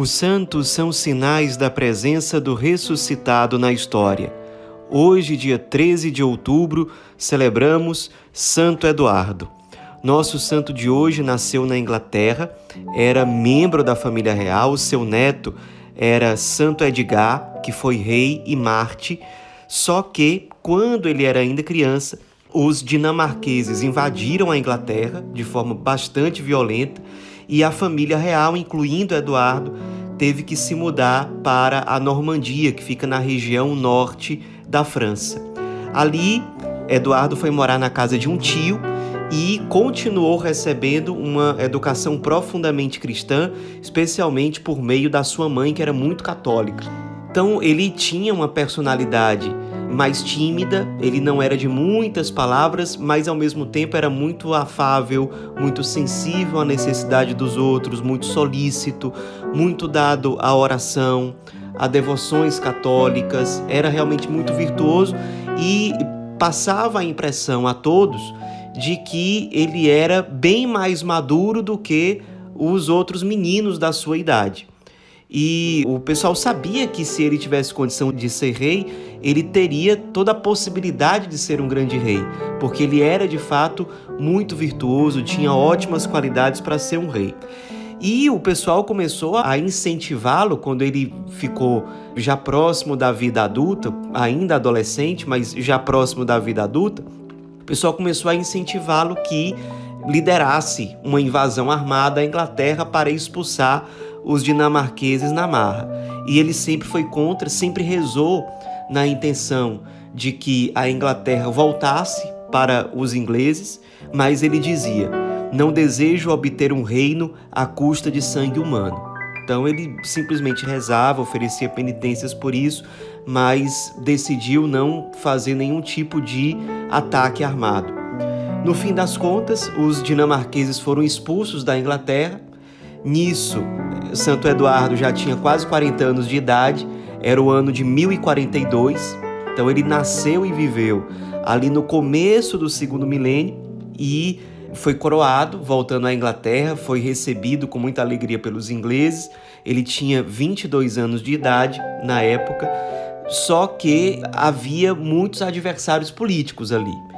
Os santos são sinais da presença do ressuscitado na história. Hoje, dia 13 de outubro, celebramos Santo Eduardo. Nosso santo de hoje nasceu na Inglaterra, era membro da família real, seu neto era Santo Edgar, que foi rei e Marte, só que quando ele era ainda criança, os dinamarqueses invadiram a Inglaterra de forma bastante violenta e a família real, incluindo Eduardo, teve que se mudar para a Normandia, que fica na região norte da França. Ali, Eduardo foi morar na casa de um tio e continuou recebendo uma educação profundamente cristã, especialmente por meio da sua mãe, que era muito católica. Então, ele tinha uma personalidade mais tímida, ele não era de muitas palavras, mas ao mesmo tempo era muito afável, muito sensível à necessidade dos outros, muito solícito, muito dado à oração, a devoções católicas, era realmente muito virtuoso e passava a impressão a todos de que ele era bem mais maduro do que os outros meninos da sua idade. E o pessoal sabia que se ele tivesse condição de ser rei, ele teria toda a possibilidade de ser um grande rei, porque ele era de fato muito virtuoso, tinha ótimas qualidades para ser um rei. E o pessoal começou a incentivá-lo quando ele ficou já próximo da vida adulta, ainda adolescente, mas já próximo da vida adulta. O pessoal começou a incentivá-lo que liderasse uma invasão armada à Inglaterra para expulsar os dinamarqueses na marra. E ele sempre foi contra, sempre rezou na intenção de que a Inglaterra voltasse para os ingleses, mas ele dizia: Não desejo obter um reino à custa de sangue humano. Então ele simplesmente rezava, oferecia penitências por isso, mas decidiu não fazer nenhum tipo de ataque armado. No fim das contas, os dinamarqueses foram expulsos da Inglaterra. Nisso, Santo Eduardo já tinha quase 40 anos de idade, era o ano de 1042, então ele nasceu e viveu ali no começo do segundo milênio e foi coroado, voltando à Inglaterra, foi recebido com muita alegria pelos ingleses. Ele tinha 22 anos de idade na época, só que havia muitos adversários políticos ali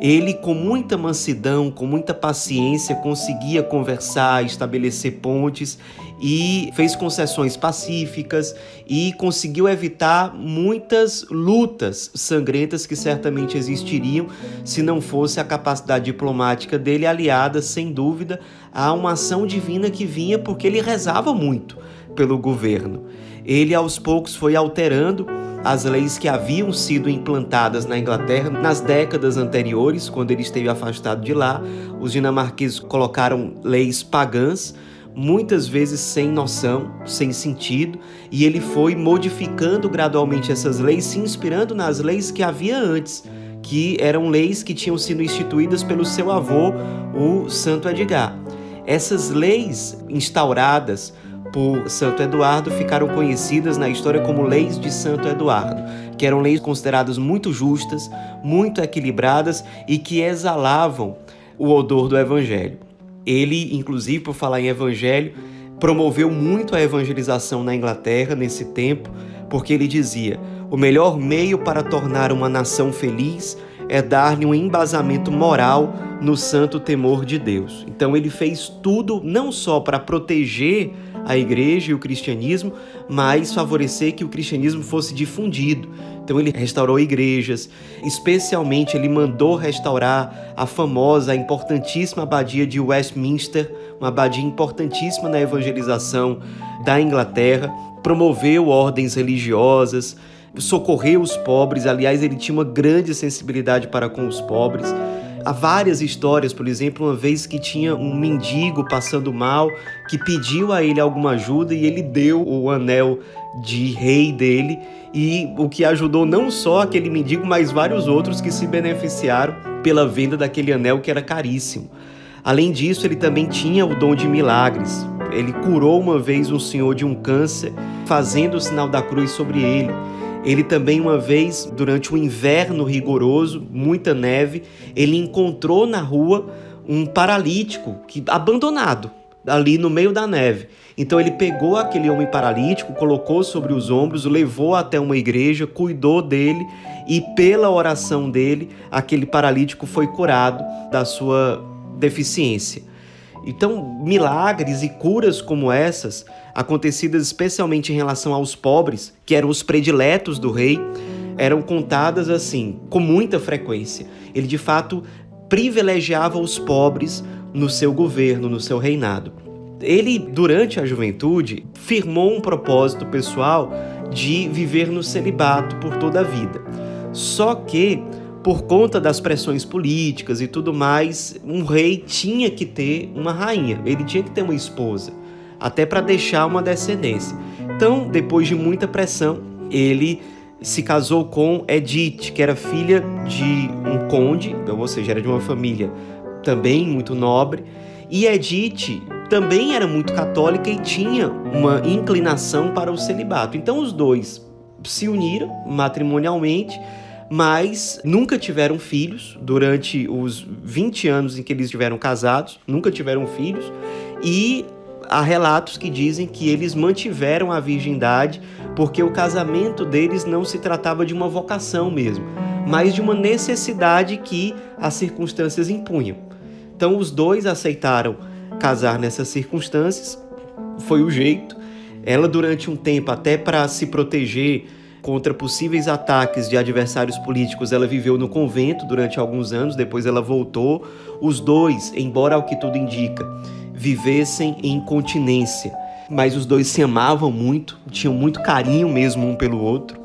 ele, com muita mansidão, com muita paciência, conseguia conversar, estabelecer pontes e fez concessões pacíficas e conseguiu evitar muitas lutas sangrentas que certamente existiriam se não fosse a capacidade diplomática dele, aliada, sem dúvida, a uma ação divina que vinha porque ele rezava muito pelo governo. Ele, aos poucos, foi alterando as leis que haviam sido implantadas na Inglaterra nas décadas anteriores, quando ele esteve afastado de lá. Os dinamarqueses colocaram leis pagãs, muitas vezes sem noção, sem sentido, e ele foi modificando gradualmente essas leis, se inspirando nas leis que havia antes, que eram leis que tinham sido instituídas pelo seu avô, o Santo Edgar. Essas leis instauradas por Santo Eduardo ficaram conhecidas na história como leis de Santo Eduardo, que eram leis consideradas muito justas, muito equilibradas e que exalavam o odor do evangelho. Ele, inclusive, por falar em evangelho, promoveu muito a evangelização na Inglaterra nesse tempo, porque ele dizia: o melhor meio para tornar uma nação feliz é dar-lhe um embasamento moral no santo temor de Deus. Então ele fez tudo não só para proteger a igreja e o cristianismo, mas favorecer que o cristianismo fosse difundido. Então ele restaurou igrejas, especialmente ele mandou restaurar a famosa, a importantíssima abadia de Westminster, uma abadia importantíssima na evangelização da Inglaterra, promoveu ordens religiosas, socorreu os pobres, aliás, ele tinha uma grande sensibilidade para com os pobres. Há várias histórias, por exemplo, uma vez que tinha um mendigo passando mal que pediu a ele alguma ajuda e ele deu o anel de rei dele e o que ajudou não só aquele mendigo, mas vários outros que se beneficiaram pela venda daquele anel que era caríssimo. Além disso, ele também tinha o dom de milagres. Ele curou uma vez um senhor de um câncer, fazendo o sinal da cruz sobre ele. Ele também, uma vez, durante um inverno rigoroso, muita neve, ele encontrou na rua um paralítico que abandonado ali no meio da neve. Então ele pegou aquele homem paralítico, colocou sobre os ombros, levou até uma igreja, cuidou dele e pela oração dele, aquele paralítico foi curado da sua deficiência. Então, milagres e curas como essas, acontecidas especialmente em relação aos pobres, que eram os prediletos do rei, eram contadas assim, com muita frequência. Ele de fato privilegiava os pobres no seu governo, no seu reinado. Ele, durante a juventude, firmou um propósito pessoal de viver no celibato por toda a vida. Só que, por conta das pressões políticas e tudo mais, um rei tinha que ter uma rainha, ele tinha que ter uma esposa, até para deixar uma descendência. Então, depois de muita pressão, ele se casou com Edith, que era filha de um conde, ou seja, era de uma família também muito nobre. E Edith também era muito católica e tinha uma inclinação para o celibato. Então os dois se uniram matrimonialmente, mas nunca tiveram filhos durante os 20 anos em que eles estiveram casados, nunca tiveram filhos. E há relatos que dizem que eles mantiveram a virgindade porque o casamento deles não se tratava de uma vocação mesmo, mas de uma necessidade que as circunstâncias impunham. Então os dois aceitaram casar nessas circunstâncias, foi o jeito. Ela, durante um tempo, até para se proteger contra possíveis ataques de adversários políticos, ela viveu no convento durante alguns anos, depois ela voltou. Os dois, embora ao que tudo indica, vivessem em continência, mas os dois se amavam muito, tinham muito carinho mesmo um pelo outro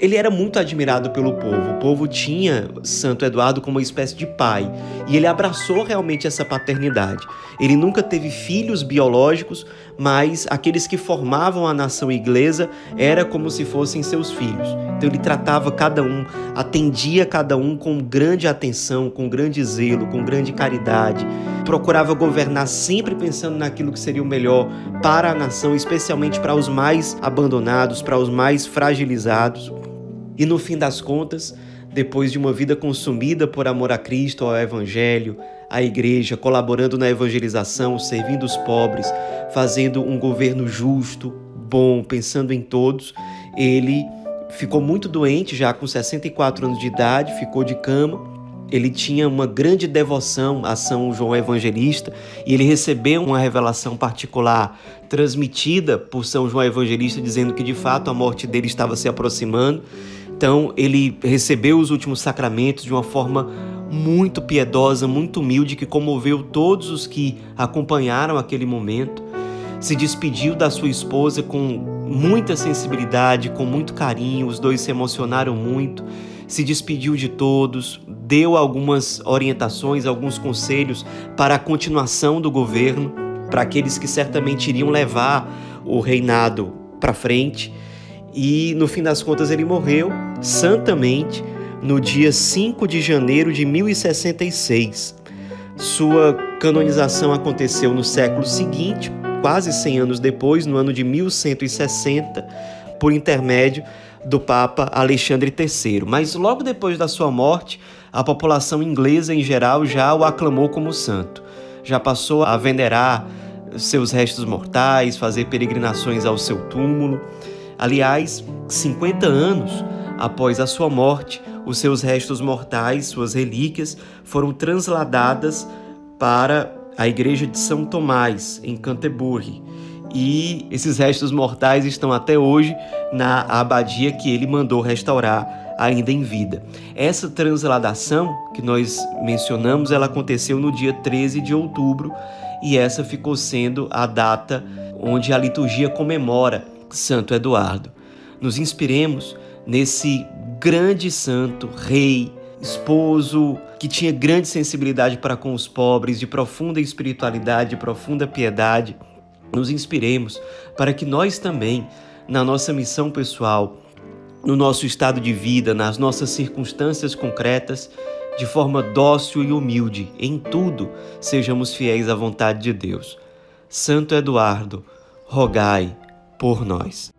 ele era muito admirado pelo povo. O povo tinha Santo Eduardo como uma espécie de pai e ele abraçou realmente essa paternidade. Ele nunca teve filhos biológicos, mas aqueles que formavam a nação inglesa era como se fossem seus filhos. Então ele tratava cada um, atendia cada um com grande atenção, com grande zelo, com grande caridade. Procurava governar sempre pensando naquilo que seria o melhor para a nação, especialmente para os mais abandonados, para os mais fragilizados. E no fim das contas, depois de uma vida consumida por amor a Cristo, ao Evangelho, à Igreja, colaborando na evangelização, servindo os pobres, fazendo um governo justo, bom, pensando em todos, ele ficou muito doente, já com 64 anos de idade, ficou de cama. Ele tinha uma grande devoção a São João Evangelista e ele recebeu uma revelação particular transmitida por São João Evangelista, dizendo que de fato a morte dele estava se aproximando então, ele recebeu os últimos sacramentos de uma forma muito piedosa, muito humilde, que comoveu todos os que acompanharam aquele momento. Se despediu da sua esposa com muita sensibilidade, com muito carinho, os dois se emocionaram muito. Se despediu de todos, deu algumas orientações, alguns conselhos para a continuação do governo, para aqueles que certamente iriam levar o reinado para frente e no fim das contas ele morreu santamente no dia 5 de janeiro de 1066. Sua canonização aconteceu no século seguinte, quase 100 anos depois, no ano de 1160, por intermédio do Papa Alexandre III. Mas logo depois da sua morte, a população inglesa em geral já o aclamou como santo. Já passou a venerar seus restos mortais, fazer peregrinações ao seu túmulo. Aliás, 50 anos após a sua morte, os seus restos mortais, suas relíquias, foram transladadas para a igreja de São Tomás, em Canterbury. E esses restos mortais estão até hoje na abadia que ele mandou restaurar ainda em vida. Essa transladação que nós mencionamos, ela aconteceu no dia 13 de outubro e essa ficou sendo a data onde a liturgia comemora Santo Eduardo. Nos inspiremos nesse grande santo, rei, esposo, que tinha grande sensibilidade para com os pobres, de profunda espiritualidade, de profunda piedade. Nos inspiremos para que nós também, na nossa missão pessoal, no nosso estado de vida, nas nossas circunstâncias concretas, de forma dócil e humilde, em tudo, sejamos fiéis à vontade de Deus. Santo Eduardo, rogai por nós.